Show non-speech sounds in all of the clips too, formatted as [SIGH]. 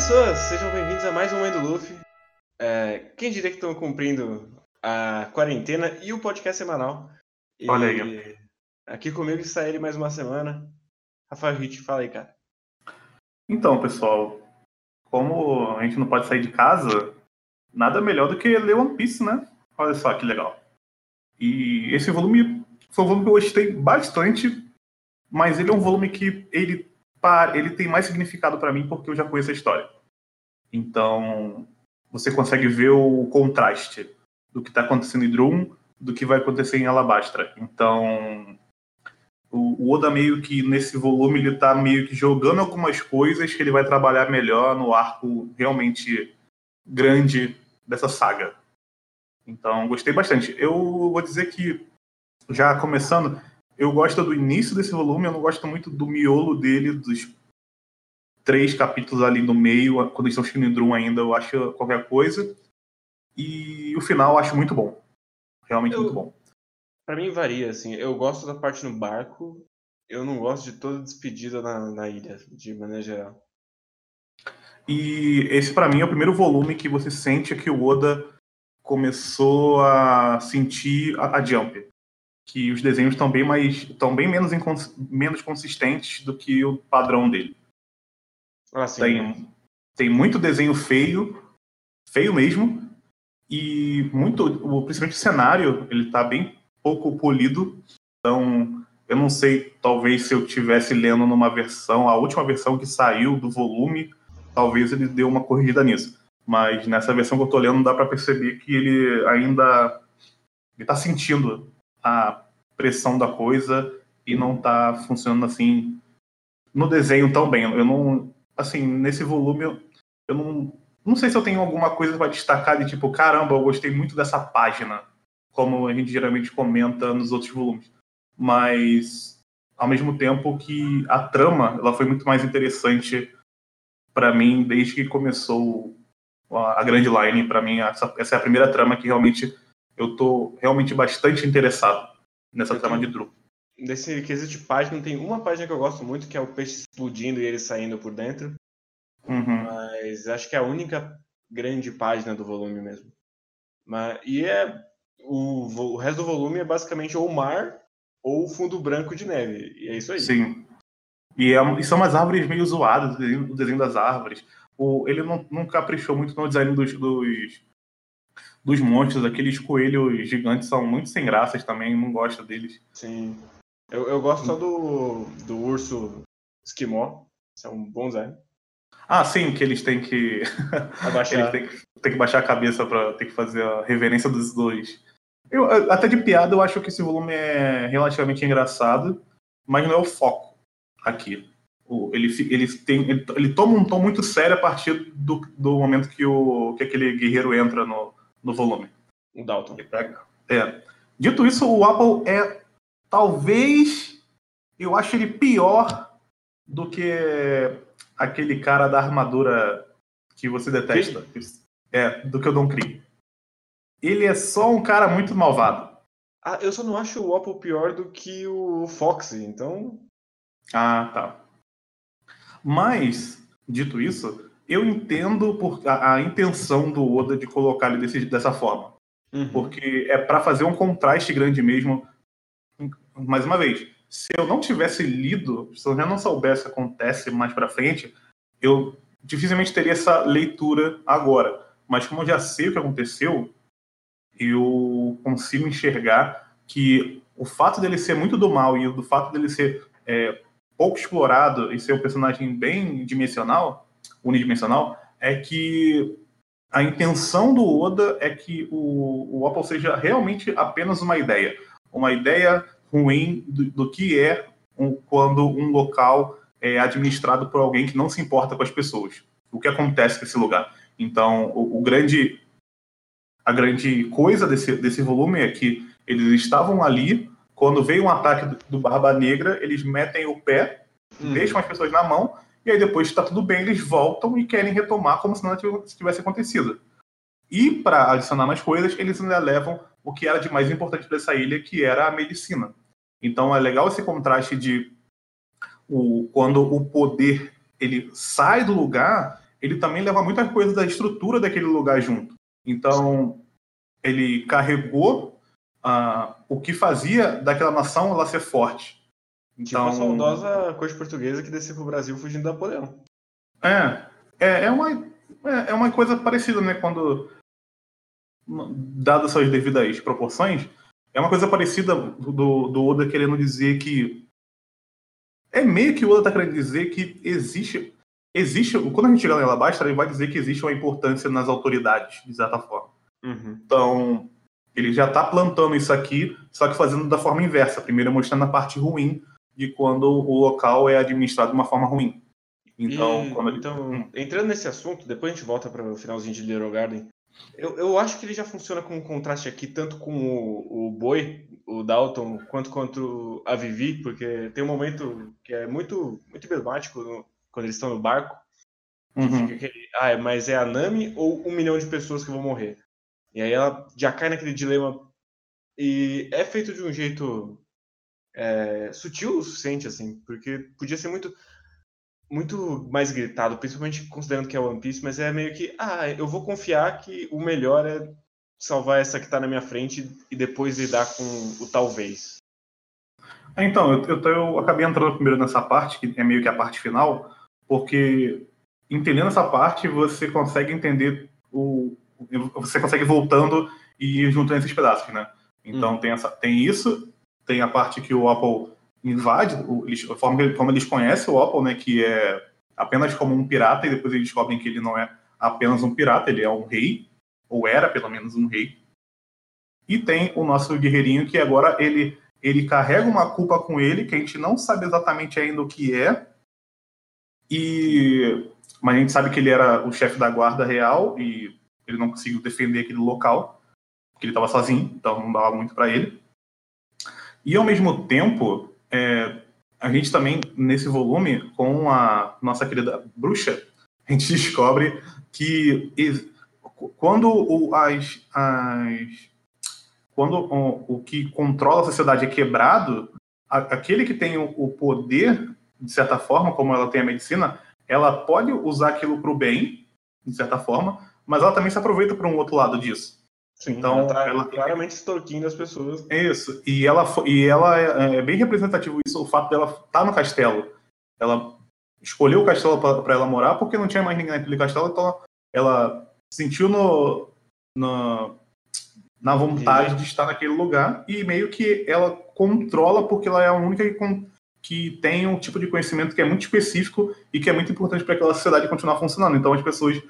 pessoas, sejam bem-vindos a mais um Mãe do Luffy. É, quem diria que estão cumprindo a quarentena e o podcast semanal. E Olha aí. Aqui comigo está ele mais uma semana. Rafael Hit, fala aí, cara. Então, pessoal, como a gente não pode sair de casa, nada melhor do que ler One Piece, né? Olha só que legal. E esse volume foi um volume que eu gostei bastante, mas ele é um volume que ele, ele tem mais significado para mim porque eu já conheço a história. Então, você consegue ver o contraste do que está acontecendo em Drum do que vai acontecer em Alabastra. Então, o Oda meio que nesse volume ele tá meio que jogando algumas coisas que ele vai trabalhar melhor no arco realmente grande dessa saga. Então, gostei bastante. Eu vou dizer que, já começando, eu gosto do início desse volume, eu não gosto muito do miolo dele, dos três capítulos ali no meio, quando eles estão chegando em Drum ainda, eu acho qualquer coisa. E o final eu acho muito bom. Realmente Eu- muito bom. Pra mim varia, assim. Eu gosto da parte no barco, eu não gosto de toda despedida na, na ilha, de maneira geral. E esse, pra mim, é o primeiro volume que você sente que o Oda começou a sentir a, a Jump. Que os desenhos estão bem mais. estão bem menos, incons- menos consistentes do que o padrão dele. Assim, Tem, tem muito desenho feio, feio mesmo, e muito, o- principalmente o cenário, ele tá bem pouco polido. Então, eu não sei, talvez se eu tivesse lendo numa versão, a última versão que saiu do volume, talvez ele deu uma corrigida nisso. Mas nessa versão que eu tô lendo, dá para perceber que ele ainda ele tá sentindo a pressão da coisa e não tá funcionando assim no desenho tão bem. Eu não, assim, nesse volume eu, eu não, não sei se eu tenho alguma coisa para destacar de tipo, caramba, eu gostei muito dessa página, como a gente geralmente comenta nos outros volumes. Mas ao mesmo tempo que a trama, ela foi muito mais interessante para mim desde que começou a, a Grand Line, para mim essa, essa é a primeira trama que realmente eu tô realmente bastante interessado nessa trama de. Drew. Desse quesito de página, tem uma página que eu gosto muito, que é o peixe explodindo e ele saindo por dentro. Uhum. Mas acho que é a única grande página do volume mesmo. Mas, e é. O, o resto do volume é basicamente ou mar ou fundo branco de neve. E é isso aí. Sim. E, é- e são umas árvores meio zoadas, o desenho, o desenho das árvores. O, ele não, não caprichou muito no design dos, dos, dos monstros. Aqueles coelhos gigantes são muito sem graças também, não gosto deles. Sim. Eu, eu gosto só do, do urso esquimó. Isso é um bom design. Ah, sim, que eles têm que. [LAUGHS] Abaixar. eles têm que, têm que baixar a cabeça para ter que fazer a reverência dos dois. Eu, até de piada, eu acho que esse volume é relativamente engraçado, mas não é o foco aqui. Ele, ele, tem, ele, ele toma um tom muito sério a partir do, do momento que, o, que aquele guerreiro entra no, no volume. O Dalton. É. Dito isso, o Apple é talvez eu acho ele pior do que aquele cara da armadura que você detesta. É, do que o Don Krieg. Ele é só um cara muito malvado. Ah, eu só não acho o Apple pior do que o Foxy, então. Ah, tá. Mas, dito isso, eu entendo por, a, a intenção do Oda de colocar ele desse, dessa forma. Uhum. porque é para fazer um contraste grande mesmo. Mais uma vez, se eu não tivesse lido, se eu já não soubesse o que acontece mais para frente, eu dificilmente teria essa leitura agora. Mas como eu já sei o que aconteceu, eu consigo enxergar que o fato dele ser muito do mal e do fato dele ser é, pouco explorado e ser um personagem bem dimensional, unidimensional, é que a intenção do Oda é que o, o Apple seja realmente apenas uma ideia. Uma ideia ruim do, do que é um- quando um local é administrado por alguém que não se importa com as pessoas. O que acontece nesse lugar. Então, o, o grande, a grande coisa desse, desse volume é que eles estavam ali, quando veio um ataque do, do Barba Negra, eles metem o pé, Uhum. deixam as pessoas na mão, e aí depois está tudo bem, eles voltam e querem retomar como se nada tivesse- acontecido. E para adicionar mais coisas, eles ainda levam o que era de mais importante dessa ilha, que era a medicina. Então é legal esse contraste de o, quando o poder ele sai do lugar, ele também leva muitas coisas da estrutura daquele lugar junto. Então, ele carregou uh, o que fazia daquela nação ela ser forte. Então, tipo a saudosa corte portuguesa que desceu para o Brasil fugindo da Napoleão. É, é, é, uma, é, é uma coisa parecida, né? Quando, dadas suas devidas proporções, é uma coisa parecida do, do Oda querendo dizer que. É meio que o Oda está querendo dizer que existe. Existe. Quando a gente chegar na Alabastra, ele vai dizer que existe uma importância nas autoridades, de certa forma. Uhum. Então, ele já está plantando isso aqui, só que fazendo da forma inversa. Primeiro mostrando a parte ruim de quando o local é administrado de uma forma ruim. Então, e, ele... então hum. entrando nesse assunto, depois a gente volta para o finalzinho de Little Garden. Eu, eu acho que ele já funciona com um contraste aqui, tanto com o, o Boi, o Dalton, quanto com a Vivi, porque tem um momento que é muito, muito emblemático no, quando eles estão no barco. Uhum. Aquele, ah, mas é a Nami ou um milhão de pessoas que vão morrer? E aí ela já cai naquele dilema. E é feito de um jeito é, sutil o suficiente, assim, porque podia ser muito muito mais gritado, principalmente considerando que é One Piece, mas é meio que, ah, eu vou confiar que o melhor é salvar essa que tá na minha frente e depois lidar com o talvez. É, então, eu, eu, eu acabei entrando primeiro nessa parte, que é meio que a parte final, porque entendendo essa parte, você consegue entender o. Você consegue voltando e juntando esses pedaços, né? Então hum. tem, essa, tem isso, tem a parte que o Apple invade, a forma como eles conhecem o Apple, né, que é apenas como um pirata, e depois eles descobrem que ele não é apenas um pirata, ele é um rei, ou era pelo menos um rei. E tem o nosso guerreirinho que agora ele, ele carrega uma culpa com ele, que a gente não sabe exatamente ainda o que é, e mas a gente sabe que ele era o chefe da guarda real e ele não conseguiu defender aquele local, porque ele estava sozinho, então não dava muito para ele. E ao mesmo tempo, é, a gente também, nesse volume, com a nossa querida bruxa, [LAUGHS] a gente descobre que quando o, as, as quando o, o, que controla a sociedade é quebrado, a, aquele que tem o, o, poder, de certa forma, como ela tem a medicina, ela pode usar aquilo para o bem, de certa forma, mas ela também se aproveita para um outro lado disso. Sim, então, ela, tá ela claramente extorquindo as pessoas. Isso. E ela, e ela é, é bem representativo isso, o fato dela estar tá no castelo. Ela escolheu o castelo para ela morar porque não tinha mais ninguém naquele castelo, então ela sentiu no, no na vontade de estar naquele lugar e meio que ela controla porque ela é a única que, que tem um tipo de conhecimento que é muito específico e que é muito importante para aquela sociedade continuar funcionando. Então as pessoas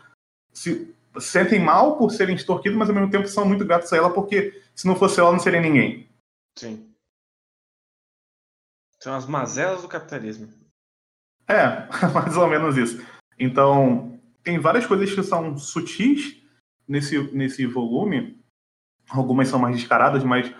se sentem mal por serem extorquidos, mas ao mesmo tempo são muito gratos a ela, porque se não fosse ela, não seria ninguém. Sim. São as mazelas do capitalismo. É, [LAUGHS] mais ou menos isso. Então, tem várias coisas que são sutis nesse, nesse volume. Algumas são mais descaradas, mas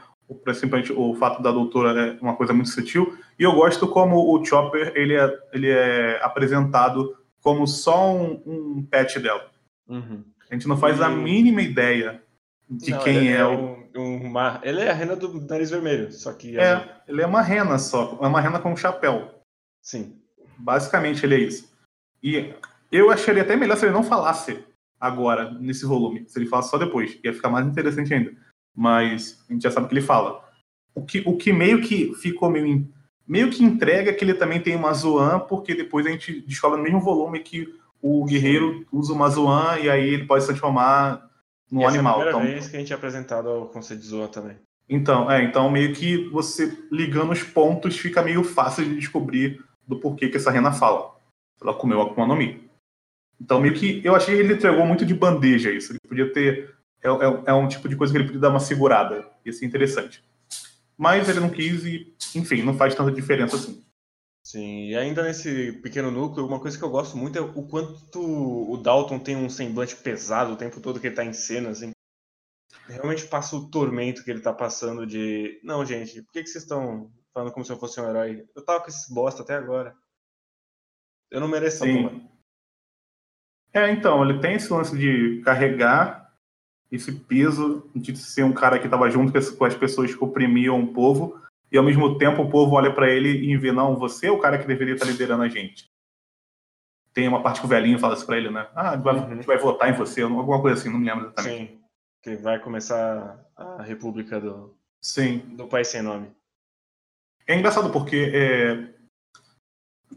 simplesmente o fato da doutora é uma coisa muito sutil. E eu gosto como o Chopper ele é, ele é apresentado como só um, um pet dela. Uhum. A gente não faz e... a mínima ideia de não, quem é, é, o. Um, uma... Ele é a rena do nariz vermelho, só que. É, ele é uma rena só. É uma rena com um chapéu. Sim. Basicamente, ele é isso. E eu acharia até melhor se ele não falasse agora, nesse volume. Se ele falasse só depois. Ia ficar mais interessante ainda. Mas a gente já sabe que ele fala. O que, o que meio que ficou meio. Meio que entrega que ele também tem uma Zoan, porque depois a gente descobre no mesmo volume que o guerreiro usa o Mazuan e aí ele pode se transformar no Essa animal. É a primeira então, vez que a gente é apresentado ao conceito de Zoan também. Então, é, então meio que você ligando os pontos fica meio fácil de descobrir do porquê que essa rena fala. Ela comeu a Akuma no Mi. Então meio que eu achei que ele entregou muito de bandeja isso. Ele podia ter é, é, é um tipo de coisa que ele podia dar uma segurada. Ia ser interessante. Mas ele não quis e, enfim, não faz tanta diferença assim. Sim, e ainda nesse pequeno núcleo, uma coisa que eu gosto muito é o quanto o Dalton tem um semblante pesado o tempo todo que ele tá em cena, assim. Realmente passa o tormento que ele tá passando de. Não, gente, por que, que vocês estão falando como se eu fosse um herói? Eu tava com esses bosta até agora. Eu não mereço Sim. É, então, ele tem esse lance de carregar esse peso de ser um cara que estava junto com as pessoas que oprimiam o povo, e ao mesmo tempo o povo olha para ele e vê, não, você é o cara que deveria estar liderando a gente. tem uma parte que o velhinho fala isso pra ele, né? Ah, vai, uhum. a gente vai votar em você, alguma coisa assim, não me lembro exatamente. Sim, que vai começar a república do, Sim. do país sem nome. É engraçado porque é,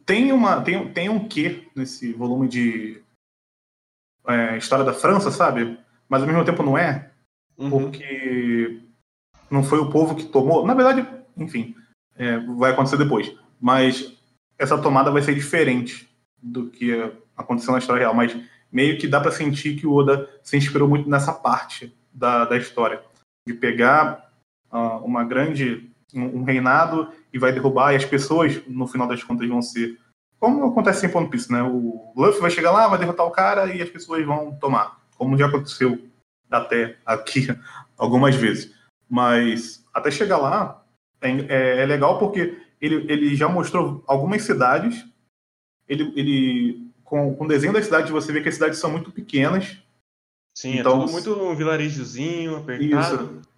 tem, uma, tem, tem um quê nesse volume de é, História da França, sabe? Mas ao mesmo tempo não é, uhum. porque não foi o povo que tomou. Na verdade, enfim, é, vai acontecer depois. Mas essa tomada vai ser diferente do que aconteceu na história real. Mas meio que dá para sentir que o Oda se inspirou muito nessa parte da, da história. De pegar uh, uma grande. Um, um, reinado e vai derrubar, e as pessoas, no final das contas, vão ser. Como acontece em One Piece, né? O Luffy vai chegar lá, vai derrotar o cara e as pessoas vão tomar. Como já aconteceu até aqui [LAUGHS] algumas vezes. Mas até chegar lá, é, é, é legal porque ele, ele já mostrou algumas cidades. Ele, ele com, com o desenho da cidade, você vê que as cidades são muito pequenas. Sim, é então, é tudo muito um vilarejozinho, apertado. Isso.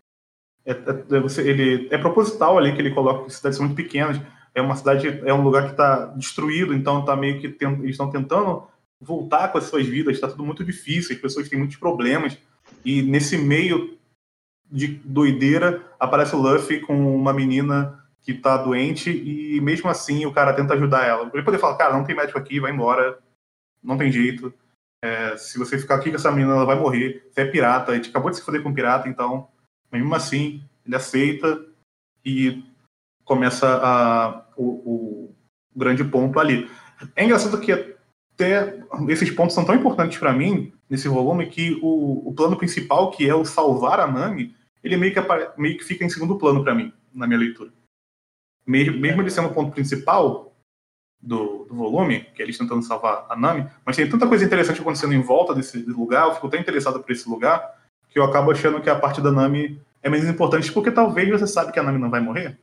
É, é, você, ele, é proposital ali que ele coloca que as cidades são muito pequenas. É uma cidade, é um lugar que está destruído, então tá meio que tent, eles estão tentando voltar com as suas vidas. Está tudo muito difícil, as pessoas têm muitos problemas. E nesse meio de doideira aparece o Luffy com uma menina que tá doente e mesmo assim o cara tenta ajudar ela. Ele poder falar, cara, não tem médico aqui, vai embora, não tem jeito. É, se você ficar aqui com essa menina, ela vai morrer. Você é pirata, a gente acabou de se foder com pirata, então, mesmo assim, ele aceita e começa a, o, o grande ponto ali. É engraçado que até esses pontos são tão importantes para mim nesse volume que o, o, plano principal, que é o salvar a Nami, ele meio que, meio que fica em segundo plano para mim, na minha leitura mesmo, mesmo ele sendo o ponto principal do, do, volume, que é eles tentando salvar a Nami, mas tem tanta coisa interessante acontecendo em volta desse lugar, eu fico tão interessado por esse lugar, que eu acabo achando que a parte da Nami é menos importante, porque talvez você sabe que a Nami não vai morrer.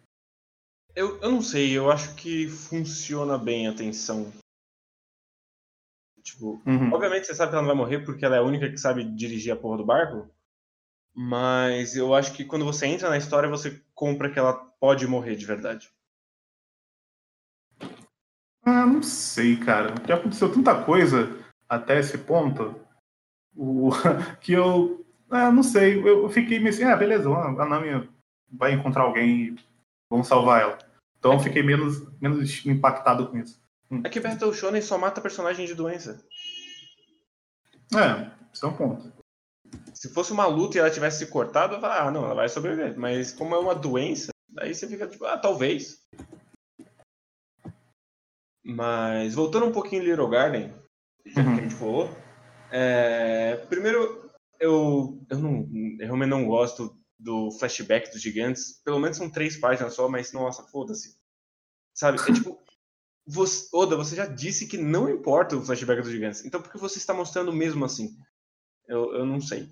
Eu, eu não sei, eu acho que funciona bem a tensão. Tipo, uhum. obviamente você sabe que ela não vai morrer porque ela é a única que sabe dirigir a porra do barco. Mas eu acho que quando você entra na história, você compra que ela pode morrer de verdade. Ah, não sei, cara. Já aconteceu tanta coisa até esse ponto o... [LAUGHS] que eu. Ah, não sei. Eu fiquei meio assim, ah, beleza, a Nami vai encontrar alguém e vamos salvar ela. Então eu fiquei menos, menos impactado com isso. É que Battle Shonen só mata personagem de doença. É, isso é um ponto. Se fosse uma luta e ela tivesse se cortado, eu falar, ah, não, ela vai sobreviver. Mas como é uma doença, aí você fica tipo, ah, talvez. Mas voltando um pouquinho em Little Garden, já uhum. que a gente falou, é, primeiro eu, eu, não, eu realmente não gosto do flashback dos gigantes. Pelo menos são três páginas só, mas nossa, foda-se. Sabe? É tipo. [LAUGHS] Você, Oda, você já disse que não importa o flashback dos gigantes. Então por que você está mostrando mesmo assim? Eu, eu não sei.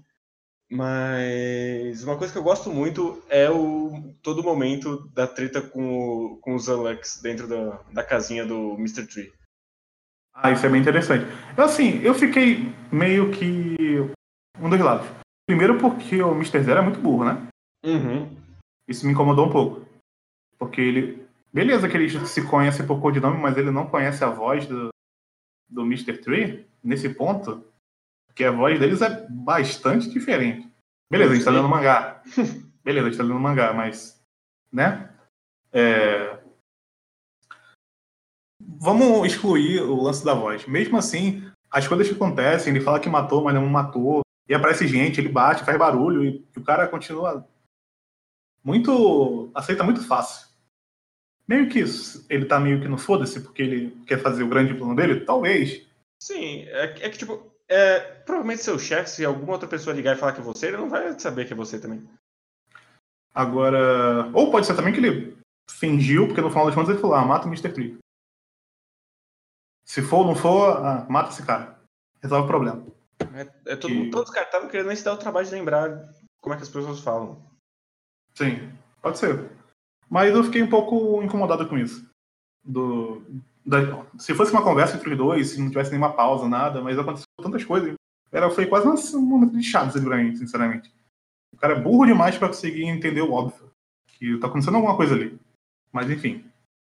Mas uma coisa que eu gosto muito é o todo momento da treta com, o, com os Alex dentro da, da casinha do Mr. Tree. Ah, isso é bem interessante. Assim, eu fiquei meio que um dos lados. Primeiro porque o Mr. Zero é muito burro, né? Uhum. Isso me incomodou um pouco. Porque ele. Beleza que ele se conhece por codinome, mas ele não conhece a voz do, do Mr. Tree nesse ponto que a voz deles é bastante diferente. Beleza, a gente tá lendo mangá. [LAUGHS] Beleza, a gente tá lendo mangá, mas. Né? É... Vamos excluir o lance da voz. Mesmo assim, as coisas que acontecem, ele fala que matou, mas não matou, e aparece gente, ele bate, faz barulho, e o cara continua muito. aceita muito fácil. Meio que isso, ele tá meio que no foda-se porque ele quer fazer o grande plano dele? Talvez. Sim, é, é que tipo, é, provavelmente seu chefe, se alguma outra pessoa ligar e falar que é você, ele não vai saber que é você também. Agora. Ou pode ser também que ele fingiu, porque no final das contas ele falou: ah, mata o Mr. Tree. Se for ou não for, ah, mata esse cara. Resolve o problema. É, é todo, e... todos os caras estavam querendo nem se dar o trabalho de lembrar como é que as pessoas falam. Sim, pode ser. Mas eu fiquei um pouco incomodado com isso. Do, da, se fosse uma conversa entre os dois, se não tivesse nenhuma pausa, nada, mas aconteceu tantas coisas. Era, foi quase um momento de ali pra mim, sinceramente. O cara é burro demais para conseguir entender o óbvio. Que tá acontecendo alguma coisa ali. Mas enfim.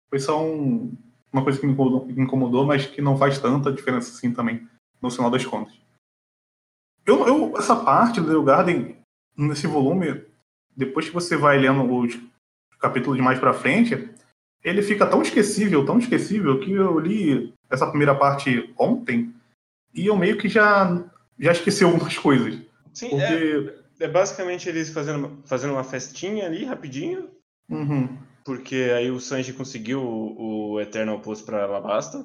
Foi só um, uma coisa que me incomodou, me incomodou, mas que não faz tanta diferença assim também, no final das contas. Eu, eu, essa parte do Little Garden, nesse volume, depois que você vai lendo os capítulos de mais pra frente, ele fica tão esquecível, tão esquecível, que eu li essa primeira parte ontem e eu meio que já, já esqueci algumas coisas. Sim, porque... é, é basicamente eles fazendo, fazendo uma festinha ali, rapidinho. Uhum. Porque aí o Sanji conseguiu o, o Eternal Post pra Alabasta.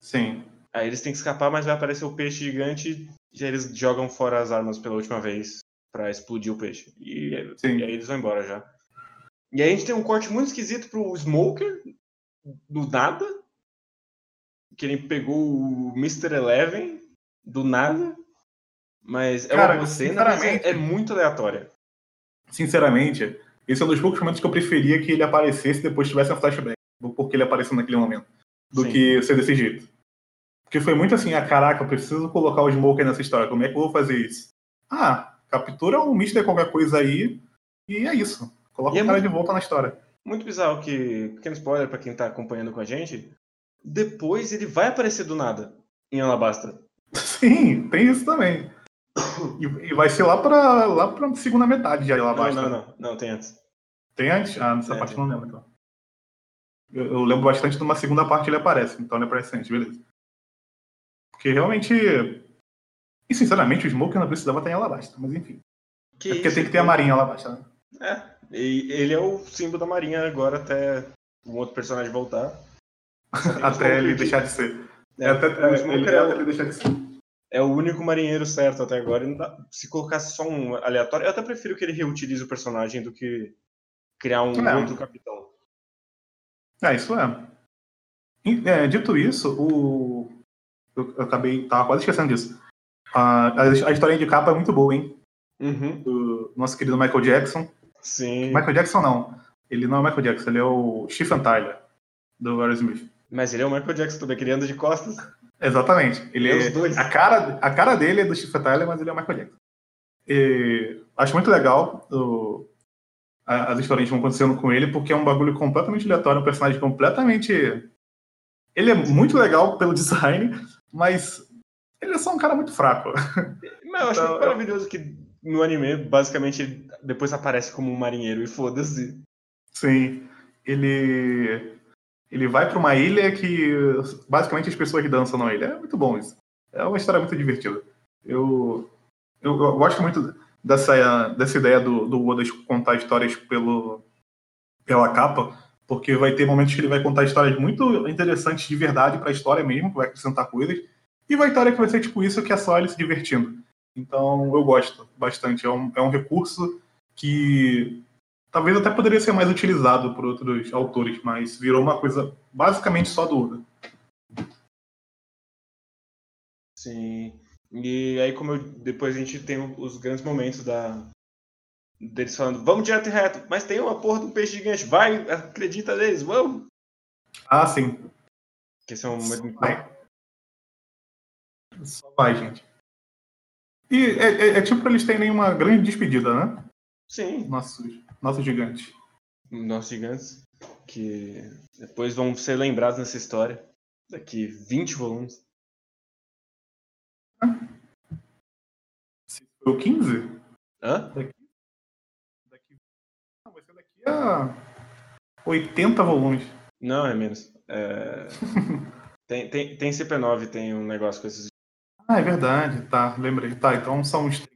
Sim. Aí eles têm que escapar, mas vai aparecer o peixe gigante e eles jogam fora as armas pela última vez para explodir o peixe. E, e, aí eles vão embora já. E aí a gente tem um corte muito esquisito pro Smoker, do nada. Que ele pegou o Mr. Eleven, do nada. Mas é Cara, uma cena, mas é, é muito aleatória. Sinceramente, esse é um dos poucos momentos que eu preferia que ele aparecesse depois tivesse um flashback. Porque ele apareceu naquele momento. Do Sim. que ser desse jeito. Porque foi muito assim, ah, caraca, eu preciso colocar o Smoker nessa história. Como é que eu vou fazer isso? Ah, captura um Mister qualquer coisa aí e é isso. Coloca e o é cara muito, de volta na história. Muito bizarro que, pequeno spoiler para quem tá acompanhando com a gente, depois ele vai aparecer do nada em Alabasta. Sim, tem isso também. E, e vai ser lá pra, lá pra segunda metade de Alabasta. Não, não, não, não, tem antes. Tem antes? Ah, nessa é, parte tem. não lembro então. Eu, eu, lembro bastante de uma segunda parte ele aparece, então ele aparece antes, beleza. Porque realmente. E sinceramente o Smoker não precisava estar em Alabasta, mas enfim. Que é porque isso, tem que ter a Marinha Alabasta, né? É, ele é o símbolo da Marinha agora até um outro personagem voltar. [LAUGHS] até ele deixar de ser. É, é até, ele, ele deixar de ser. É o único marinheiro certo até agora. se colocasse só um aleatório, eu até prefiro que ele reutilize o personagem do que criar um é. outro capitão. É, isso é. é. Dito isso, o. Eu, eu acabei. Tava quase esquecendo disso. A, a, a história de capa é muito boa, hein? Uhum. Do nosso querido Michael Jackson. Sim. Michael Jackson não. Ele não é o Michael Jackson, ele é o Stephen Tyler, do Aerosmith. Mas ele é o Michael Jackson também, que ele anda de costas. Exatamente. Ele é, dois. A, cara, a cara dele é do Stephen Tyler, mas ele é o Michael Jackson. E acho muito legal o, as histórias que vão acontecendo com ele, porque é um bagulho completamente aleatório, um personagem completamente. Ele é muito legal pelo [LAUGHS] design, mas ele é só um cara muito fraco. Mas eu acho então, maravilhoso que no anime, basicamente, ele depois aparece como um marinheiro e foda-se. Sim. Ele. Ele vai para uma ilha que basicamente as pessoas dançam na ilha. É muito bom isso. É uma história muito divertida. Eu, eu, eu gosto muito dessa, dessa ideia do, do Oda contar histórias pelo, pela capa, porque vai ter momentos que ele vai contar histórias muito interessantes de verdade para a história mesmo, que vai acrescentar coisas, e vai hora que vai ser tipo isso, que é só ele se divertindo. Então eu gosto bastante. É um, é um recurso que talvez até poderia ser mais utilizado por outros autores, mas virou uma coisa basicamente só do Oda. Sim. E aí, como eu, depois a gente tem os grandes momentos da deles falando, vamos direto e reto, mas tem uma porra do peixe gigante, vai, acredita neles, vamos. Ah, sim. Que esse é um momento muito vai. Só vai, gente. E é, é, é tipo pra eles terem uma grande despedida, né? Sim. Nossos, nossos gigantes. Nossos gigantes. Que depois vão ser lembrados nessa história. Daqui 20 volumes. Se foi o 15? Hã? Daqui, daqui, não, vai ser daqui a 80 volumes. Não, é menos. É... [LAUGHS] tem, tem, tem CP9, tem um negócio com esses ah, é verdade, tá, lembrei. Tá, então são 30.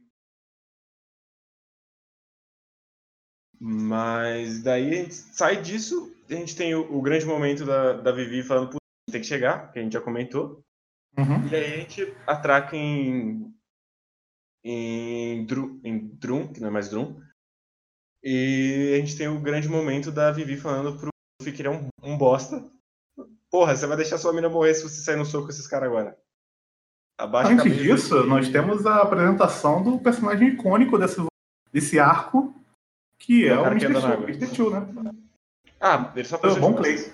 Mas daí a gente sai disso, a gente tem o, o grande momento da, da Vivi falando, putz, tem que chegar, que a gente já comentou. Uhum. E aí a gente atraca em. em, Drum, em Drum, que não é mais Drum. E a gente tem o grande momento da Vivi falando pro Luffy que ele é um, um bosta. Porra, você vai deixar sua mina morrer se você sair no soco com esses caras agora. Abaixa Antes disso, nós temos a apresentação do personagem icônico desse, desse arco, que é o, Mr. Chu, Mr. Chu, né? Ah, ele só aparece. É bom play.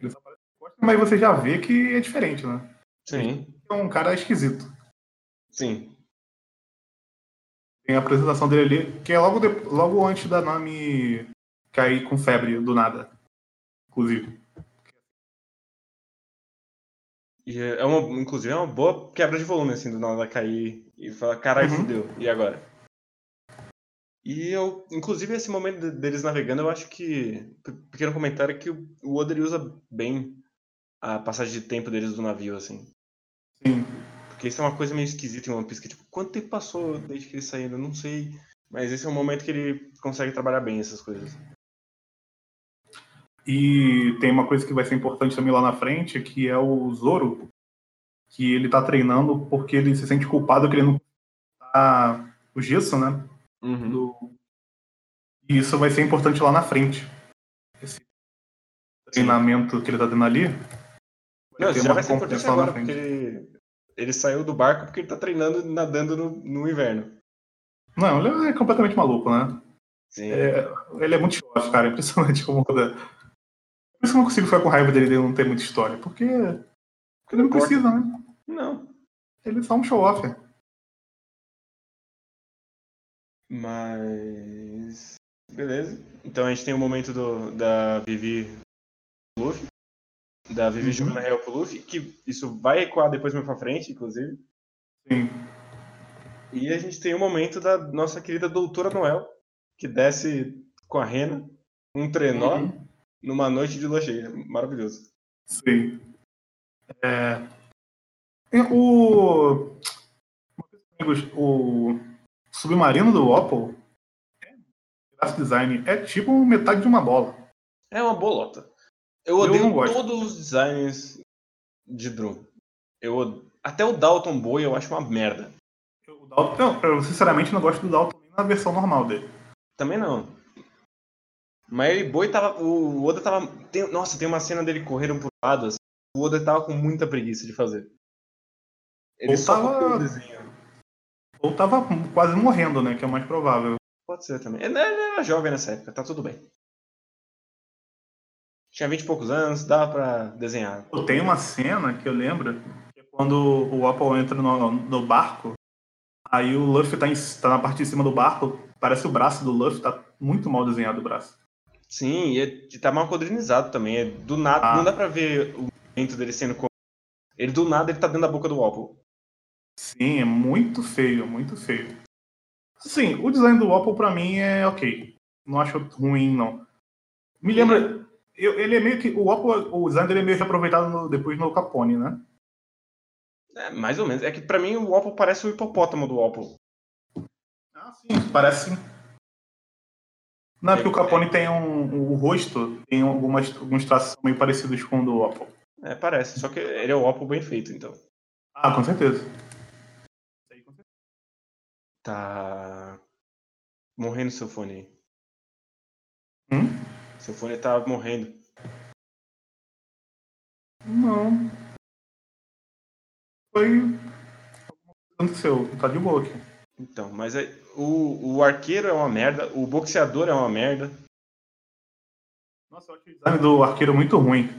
Ele só aparece mas você já vê que é diferente, né? Sim. É um cara esquisito. Sim. Tem a apresentação dele ali, que é logo, de, logo antes da Nami cair com febre do nada. Inclusive. E é uma, inclusive é uma boa quebra de volume, assim, do nada cair e falar, caralho, Uhum. fudeu, e agora? E eu, inclusive, esse momento de- deles navegando, eu acho que. pe- Pequeno comentário que o Oda ele usa bem a passagem de tempo deles do navio, assim. Sim. Porque isso é uma coisa meio esquisita em One Piece, que tipo, quanto tempo passou desde que eles saíram? Eu não sei. Mas esse é um momento que ele consegue trabalhar bem essas coisas. E tem uma coisa que vai ser importante também lá na frente, que é o Zoro, que ele tá treinando porque ele se sente culpado que ele não tá o gesso, né? Uhum. Do... E isso vai ser importante lá na frente. Esse treinamento que ele tá tendo ali. Não, já vai ser importante agora, porque ele, ele saiu do barco porque ele tá treinando e nadando no, no inverno. Não, ele é completamente maluco, né? Sim. É, ele é muito show cara. É impressionante como muda. Isso que eu não consigo ficar com raiva dele de não ter muita história. Porque, porque ele não importa. precisa, né? Não. Ele é só um show-off. Mas. Beleza. Então a gente tem o momento do, da Vivi Luffy. Da Vivi Uhum. jogando a real pro Luffy, que isso vai ecoar depois mais pra frente, inclusive. Sim. E a gente tem o momento da nossa querida Doutora Noel, que desce com a Rena, um trenó, Uhum. Numa noite de lua cheia. Maravilhoso. Sim. É... O... O submarino do Opal, é... design, é tipo metade de uma bola. É uma bolota. Eu Eu odeio gosto. todos os designs de Drum. Eu, até o Dalton Boy eu acho uma merda. O Dalton, eu sinceramente não gosto do Dalton nem na versão normal dele. Também não. Mas ele Boy tava. O Oda tava. tem- nossa, tem uma cena dele correndo pro lado. assim, o Oda tava com muita preguiça de fazer. Ele Ou só tava- o desenho. Ou tava quase morrendo, né? Que é o mais provável. Pode ser também. Ele ele era jovem nessa época, tá tudo bem. Tinha 20 e poucos anos, dava pra desenhar. Tem uma cena que eu lembro, que é quando o Opal entra no, no barco, aí o Luffy tá, em- tá na parte de cima do barco, parece o braço do Luffy, tá muito mal desenhado o braço. Sim, e é- tá mal quadrinizado também. É do nada, Ah. não dá pra ver o movimento dele sendo. co- Ele do nada ele tá dentro da boca do Opal. Sim, é muito feio, muito feio. Sim, o design do Opal pra mim é ok. Não acho ruim, não. Me lembra. eu- ele é meio que. O Opal, o design dele é meio que aproveitado no- depois no Capone, né? É, mais ou menos. É que pra mim o Opal parece o hipopótamo do Opal. Ah, sim, parece sim. Não, é porque o Capone tem um. O rosto tem algumas, alguns traços meio parecidos com o do Opal. É, parece. Só que ele é o Opal bem feito, então. Ah, com certeza. Isso aí, com certeza. Tá. Morrendo seu fone aí. Hum? Seu fone tá morrendo. Não. Foi. Coisa aconteceu. Tá de boa aqui. Então, mas aí, o, o arqueiro é uma merda, o boxeador é uma merda. Nossa, eu acho o design do arqueiro muito ruim.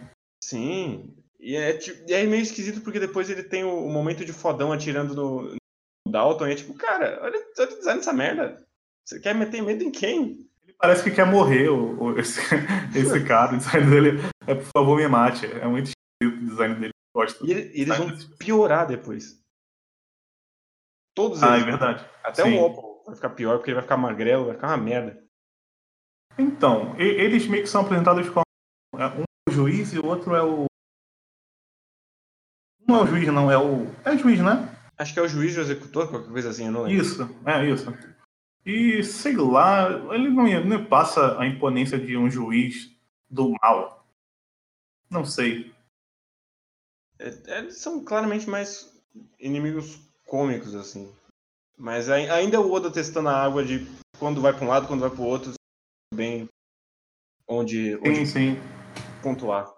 Sim. E é, ti- e é meio esquisito porque depois ele tem o, o momento de fodão atirando no, no Dalton e é tipo, cara, olha, olha o design dessa merda. Você quer meter medo em quem? Ele parece que quer morrer, o, o- esse, [LAUGHS] esse cara. O design dele é por favor me mate. É muito esquisito o design dele. Gosto. E, ele- e eles vão piorar depois. Todos Ah, eles. é verdade. Até Sim. o Opal vai ficar pior porque ele vai ficar magrelo, vai ficar uma merda. Então, eles meio que são apresentados como é, um é o juiz e o outro é o. Um é o juiz, não, é o. É o juiz, né? Acho que é o juiz e o executor, qualquer coisa assim, não lembro. Isso, é isso. E sei lá, ele não, não passa a imponência de um juiz do mal. Não sei. É- Eles são claramente mais inimigos cômicos, assim. Mas ai- ainda o Oda testando a água de quando vai pra um lado, quando vai pro outro, bem onde, Sim, onde sim. pontuar.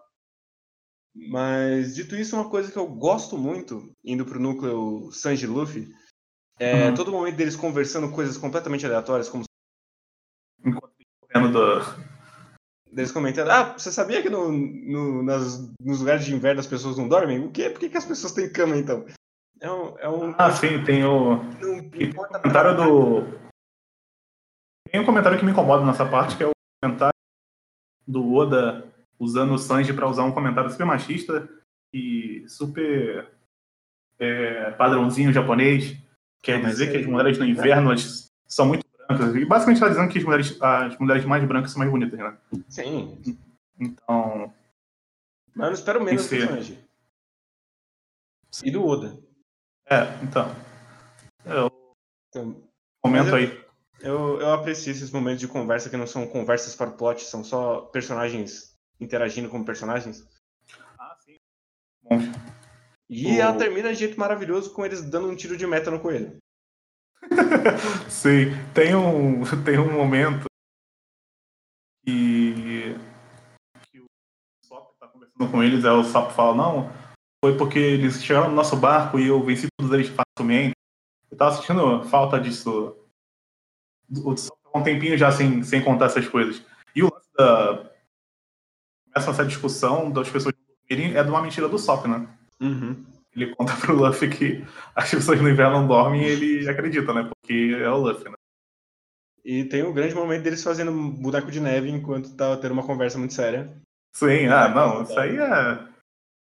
Mas, dito isso, uma coisa que eu gosto muito, indo pro núcleo Sanji e Luffy, é Uhum. todo momento deles conversando coisas completamente aleatórias, como Enquanto do. deles comentando, ah, você sabia que no, no- nas, nos lugares de inverno as pessoas não dormem? O quê? Por que, que as pessoas têm cama, então? É um... É um Ah, sim, tem o. não importa comentário do. Tem um comentário que me incomoda nessa parte, que é o comentário do Oda usando o Sanji para usar um comentário super machista, e super é, padrãozinho japonês. Quer dizer que as mulheres no inverno são muito brancas. E basicamente está dizendo que as mulheres, as mulheres mais brancas são mais bonitas, né? Sim. Então. Mas eu não espero menos do personagem. E do Oda. É, então. Eu... então Momento eu, aí. Eu, eu aprecio esses momentos de conversa que não são conversas para o plot, são só personagens interagindo como personagens. Ah, sim. Bom. E o... ela termina de jeito maravilhoso com eles dando um tiro de meta no coelho. [LAUGHS] sim, tem um, [LAUGHS] tem um momento que, que o Sop tá conversando com eles, aí o Sop fala, não, foi porque eles chegaram no nosso barco e eu venci todos eles facilmente. Eu tava sentindo falta disso. Um tempinho já sem, sem contar essas coisas. E o lance da. Começa essa discussão das pessoas dormirem é de uma mentira do Sop, né? Uhum. Ele conta pro Luffy que as pessoas no inverno dormem e ele acredita, né? Porque é o Luffy, né? E tem o grande momento deles fazendo boneco de neve enquanto tá tendo uma conversa muito séria. Sim, ah, não, isso aí é.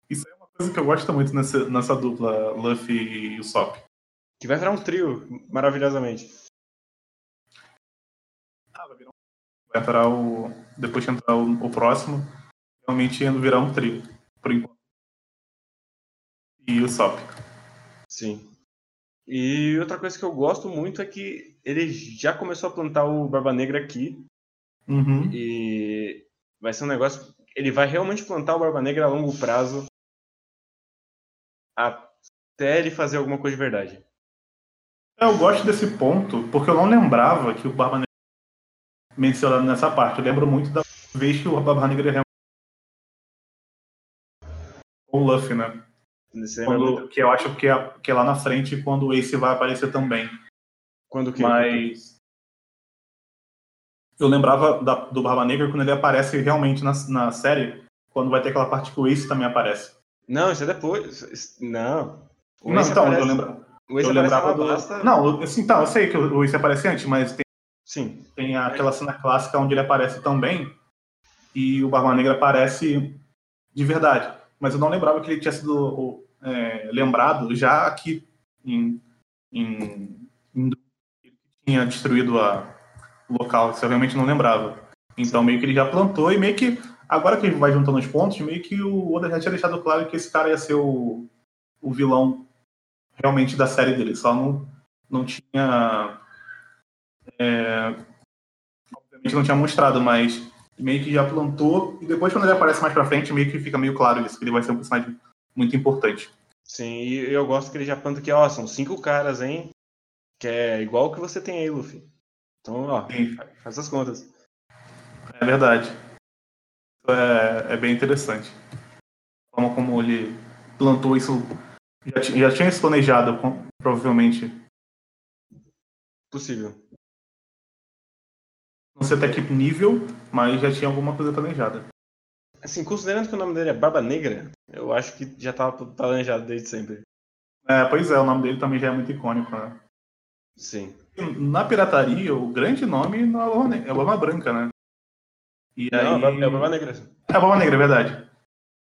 Isso aí é uma coisa que eu gosto muito nessa, nessa dupla Luffy e o Sop. Que vai virar um trio, maravilhosamente. Ah, vai virar um... Vai entrar o. Depois que entrar o, o próximo, realmente indo virar um trio, por enquanto. E o Sop. Sim. E outra coisa que eu gosto muito é que ele já começou a plantar o Barba Negra aqui. Uhum. E vai ser um negócio. Ele vai realmente plantar o Barba Negra a longo prazo. Até ele fazer alguma coisa de verdade. Eu gosto desse ponto, porque eu não lembrava que o Barba Negra mencionado nessa parte. Eu lembro muito da vez que o Barba Negra realmente. O Luffy, né? Quando, que eu acho que é, que é lá na frente quando o Ace vai aparecer também. Quando que? Mas. Eu lembrava da, do Barba Negra quando ele aparece realmente na, na série, quando vai ter aquela parte que o Ace também aparece. Não, isso é depois. Não. O não, então, aparece... eu lembro. O Ace eu lembrava do... Basta... Não, assim, então, eu sei que o Ace aparece antes, mas tem, Sim. tem aquela cena clássica onde ele aparece também e o Barba Negra aparece de verdade. Mas eu não lembrava que ele tinha sido é, lembrado já aqui em, em, em que tinha destruído a, o local. Isso eu realmente não lembrava. Então meio que ele já plantou e meio que agora que ele vai juntando os pontos, meio que o Oda já tinha deixado claro que esse cara ia ser o, o vilão realmente da série dele, só não, não tinha. É, obviamente não tinha mostrado, mas meio que já plantou, e depois quando ele aparece mais pra frente, meio que fica meio claro isso, que ele vai ser um personagem muito importante. Sim, e eu gosto que ele já planta que, ó, são cinco caras, hein? Que é igual o que você tem aí, Luffy. Então, ó, Sim. faz as contas. É verdade. É, é bem interessante. A forma como ele plantou isso já, já tinha isso planejado, provavelmente. Possível. Não sei até que nível, mas já tinha alguma coisa planejada. Assim, considerando que o nome dele é Barba Negra, eu acho que já estava planejado desde sempre. É, pois é, o nome dele também já é muito icônico, né? Sim. Na pirataria, o grande nome não é Barba, é Barba Branca, né? E não, aí... é Barba Negra. É Barba Negra, é verdade.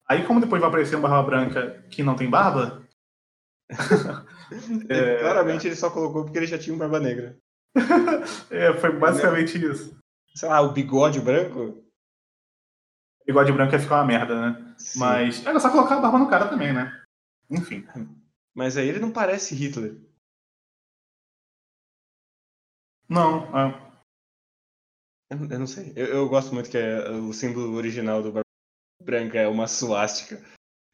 Aí, como depois vai aparecer uma Barba Branca que não tem barba, [LAUGHS] é... Claramente ele só colocou porque ele já tinha um barba negra. [LAUGHS] é, foi basicamente isso. Sei lá, o bigode branco? O bigode branco ia ficar uma merda, né? Sim. Mas era só colocar a barba no cara também, né? Enfim. Mas aí ele não parece Hitler. Não, é. Eu, não sei. Eu, eu, gosto muito que é, o símbolo original do Barba Branca é uma suástica.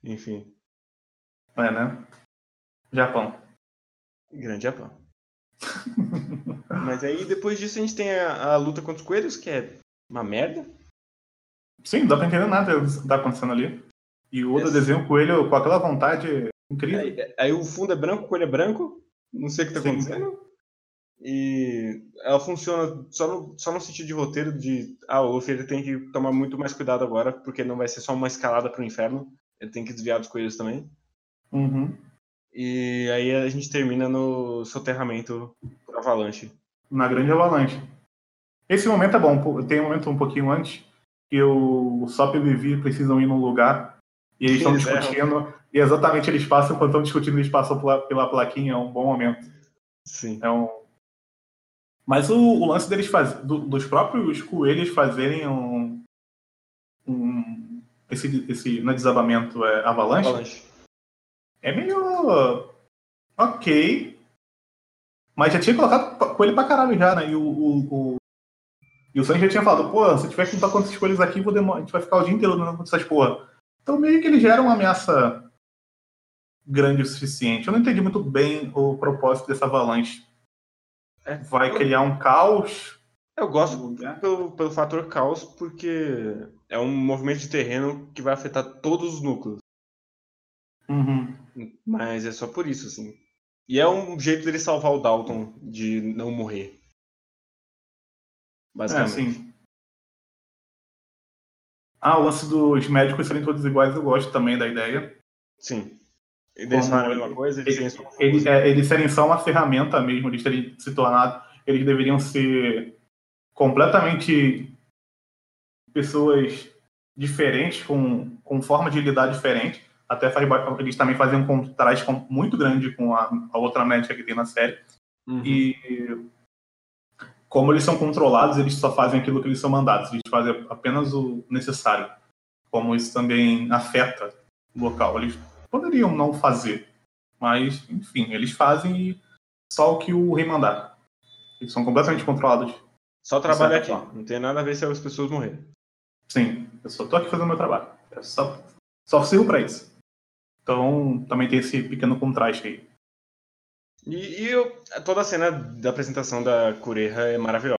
Enfim. É, né? Japão. Grande Japão. Mas aí depois disso a gente tem a, a, luta contra os coelhos, que é uma merda. Sim, não dá pra entender nada do que tá acontecendo ali. E o Oda desenha o coelho com aquela vontade incrível. Aí, aí, o fundo é branco, o coelho é branco. Não sei o que tá Sim. acontecendo. E ela funciona só no, só no sentido de roteiro de ah, o Luffy ele tem que tomar muito mais cuidado agora, porque não vai ser só uma escalada pro inferno. Ele tem que desviar dos coelhos também. Uhum. E aí a gente termina no soterramento por avalanche. Na grande avalanche. Esse momento é bom. Tem um momento um pouquinho antes que o Sop e o Vivi precisam ir num lugar E eles estão discutindo, e exatamente eles passam, quando estão discutindo, eles passam pela, pela plaquinha, é um bom momento. Sim. É um... Mas o, o lance deles faz, do, dos próprios coelhos fazerem um, um esse, esse no desabamento é avalanche, avalanche, é meio ok, mas já tinha colocado coelho pra caralho já, né? E o, o, o e o Sanji já tinha falado, pô, se tiver que lutar contra essas coisas aqui, vou a gente vai ficar o dia inteiro lutando contra essas porra. Então meio que ele gera uma ameaça grande o suficiente. Eu não entendi muito bem o propósito dessa avalanche. É, vai eu... criar um caos? Eu gosto pelo, pelo fator caos, porque é um movimento de terreno que vai afetar todos os núcleos. Uhum. Mas é só por isso, assim. E é um jeito dele salvar o Dalton de não morrer. Basicamente. É, sim. Ah, o lance dos médicos serem todos iguais, eu gosto também da ideia. Sim. Eles a mesma coisa, eles, eles, eles, é, eles serem só uma ferramenta mesmo, eles terem se tornado. Eles deveriam ser completamente pessoas diferentes, com, com forma de lidar diferente. Até faz, eles também fazem um contraste muito grande com a, a outra médica que tem na série. Uhum. E como eles são controlados, eles só fazem aquilo que eles são mandados, eles fazem apenas o necessário. Como isso também afeta o local. Eles poderiam não fazer, mas, enfim, eles fazem só o que o rei mandar. Eles são completamente controlados. Só trabalho aqui, não tem nada a ver se as pessoas morrerem. Sim, eu só tô aqui fazendo meu trabalho. Eu só, só sirvo pra isso. Então, também tem esse pequeno contraste aí. E, e eu, toda a cena da apresentação da Cureja é maravilhosa.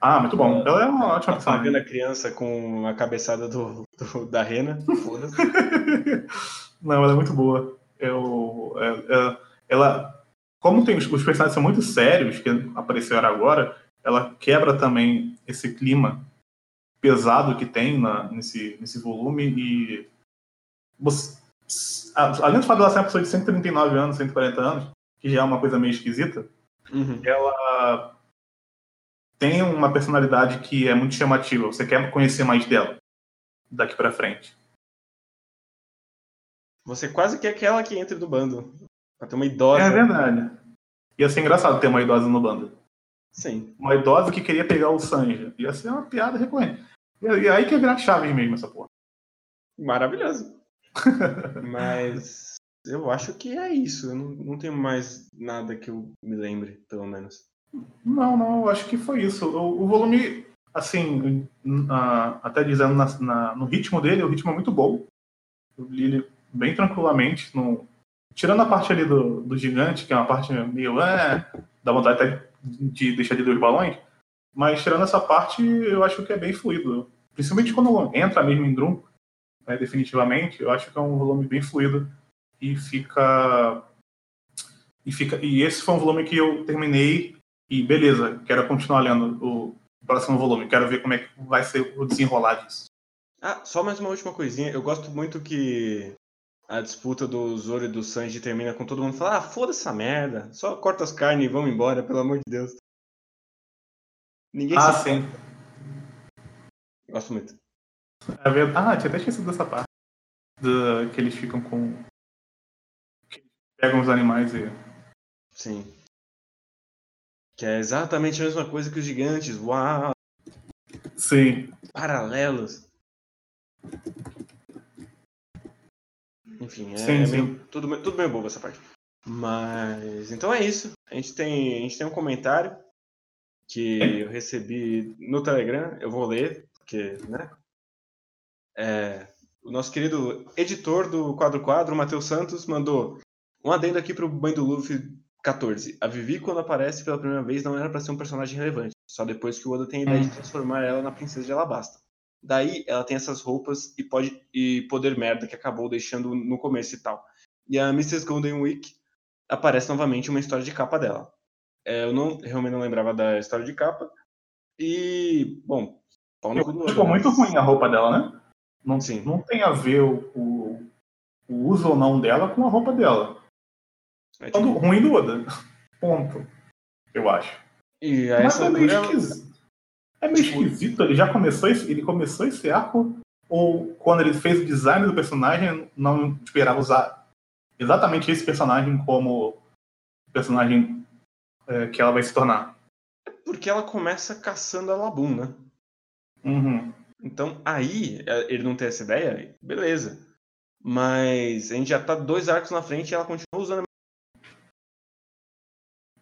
Ah, muito bom. Ela é uma ótima pessoa. vendo a criança com a cabeçada do, do da rena. [LAUGHS] Não, ela é muito boa. Eu, é, é, ela, como tem os, os personagens são muito sérios que apareceram agora, ela quebra também esse clima pesado que tem na, nesse, nesse volume e você, além do fato dela ser uma pessoa de 139 anos, 140 anos, que já é uma coisa meio esquisita, uhum. ela tem uma personalidade que é muito chamativa. Você quer conhecer mais dela daqui para frente. Você quase quer que ela que entre no bando. Pra ter uma idosa. É verdade. Ia ser engraçado ter uma idosa no bando. Sim. Uma idosa que queria pegar o Sanji. Ia ser uma piada recorrente. E aí que ia virar Chaves mesmo essa porra. Maravilhoso. [LAUGHS] Mas eu acho que é isso. Eu não, não tenho mais nada que eu me lembre, pelo menos. Não, não, acho que foi isso. O, o volume, assim, uh, até dizendo na, na, no ritmo dele, o ritmo é muito bom. Eu li ele bem tranquilamente. No, tirando a parte ali do, do gigante, que é uma parte meio. É, dá vontade até de deixar de dois balões. Mas tirando essa parte, eu acho que é bem fluido. Principalmente quando entra mesmo em Drum, né, definitivamente, eu acho que é um volume bem fluido e fica e fica e esse foi um volume que eu terminei e beleza, quero continuar lendo o próximo volume, quero ver como é que vai ser o desenrolar disso. Ah, só mais uma última coisinha, eu gosto muito que a disputa do Zoro e do Sanji termina com todo mundo falando, ah, foda essa merda, só corta as carnes e vamos embora, pelo amor de Deus. Ninguém ah, sim. Gosto muito. É verdade. Ah, tinha até esquecido dessa parte. Do, que eles ficam com. Que pegam os animais e. Sim. Que é exatamente a mesma coisa que os gigantes. Uau! Sim. Paralelos. Enfim, é, sim, é sim. Meio, tudo, tudo meio bobo essa parte. Mas então é isso. A gente tem, a gente tem um comentário que eu recebi no Telegram. Eu vou ler, porque, né? É, o nosso querido editor do Quadro Quadro, Matheus Santos, mandou um adendo aqui para o Banho do Luffy 14. A Vivi, quando aparece pela primeira vez, não era para ser um personagem relevante, só depois que o Oda tem a ideia de hum. transformar ela na princesa de Alabasta. Daí ela tem essas roupas e, pode, e poder merda que acabou deixando no começo e tal. E a Mrs. Golden Week aparece novamente uma história de capa dela. É, eu não realmente não lembrava da história de capa. E, bom, pau no cu do Ficou muito ruim a roupa dela, né? Não, Sim. não tem a ver o, o, o, uso ou não dela com a roupa dela. É tipo... ruim do Oda. Ponto. Eu acho. E Mas é meio esquisito. É meio tipo... esquisito. Ele já começou esse, ele começou esse arco ou quando ele fez o design do personagem, não esperava usar exatamente esse personagem como personagem é, que ela vai se tornar. É porque ela começa caçando a Labum, né? Uhum. Então aí é, ele não tem essa ideia, beleza. Mas a gente já tá dois arcos na frente e ela continua usando.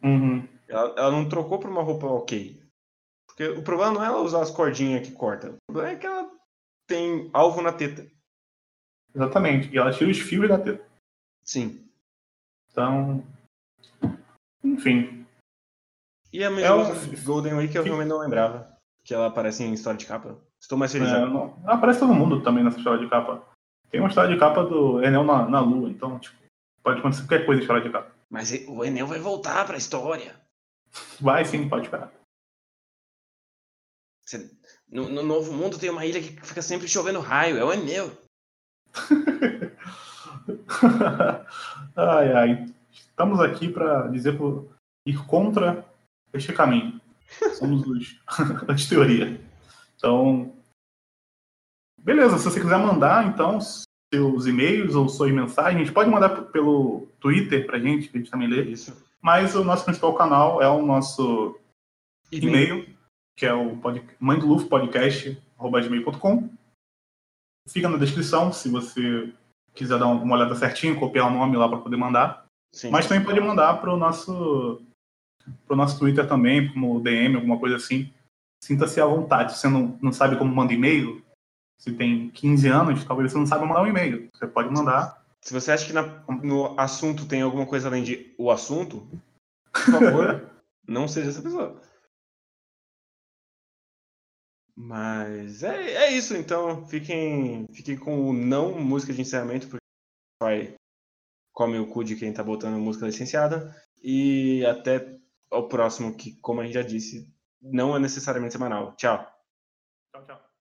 Uhum. Ela, ela não trocou por uma roupa ok. Porque o problema não é ela usar as cordinhas que corta. O problema é que ela tem alvo na teta. Exatamente. E ela tira os fios da teta. Sim. Então. Enfim. E a mesma é Golden Week eu realmente não lembrava. Que ela aparece em história de capa. Estou mais feliz. É, não... Aparece todo mundo também nessa história de capa. Tem uma história de capa do Enel na, na Lua, então, tipo, pode acontecer qualquer coisa em história de capa. Mas o Enel vai voltar pra história. Vai sim, pode esperar. Você... No, no, Novo Mundo tem uma ilha que fica sempre chovendo raio, é o Enel. [LAUGHS] ai, ai. Estamos aqui para dizer por ir contra este caminho. [LAUGHS] Somos os [LAUGHS] anti-teoria. Então, beleza, se você quiser mandar, então, seus e-mails ou suas mensagens, pode mandar pelo Twitter pra gente, que a gente também lê. Isso. Mas o nosso principal canal é o nosso e-mail, que é o pod... mandlufpodcast.com. Fica na descrição se você quiser dar uma olhada certinho, copiar o nome lá para poder mandar. Sim. Mas também pode mandar para o nosso, pro nosso Twitter também, como DM, alguma coisa assim. Sinta-se à vontade. Se você não, não sabe como manda e-mail, se tem 15 anos, talvez você não saiba mandar um e-mail. Você pode mandar. Se você acha que na, no assunto tem alguma coisa além de o assunto, por [LAUGHS] favor, não seja essa pessoa. Mas é, é isso, então. Fiquem, fiquem com o não música de encerramento, porque vai come o cu de quem tá botando música licenciada. E até o próximo, que, como a gente já disse, não é necessariamente semanal. Tchau. Tchau, tchau. Tchau!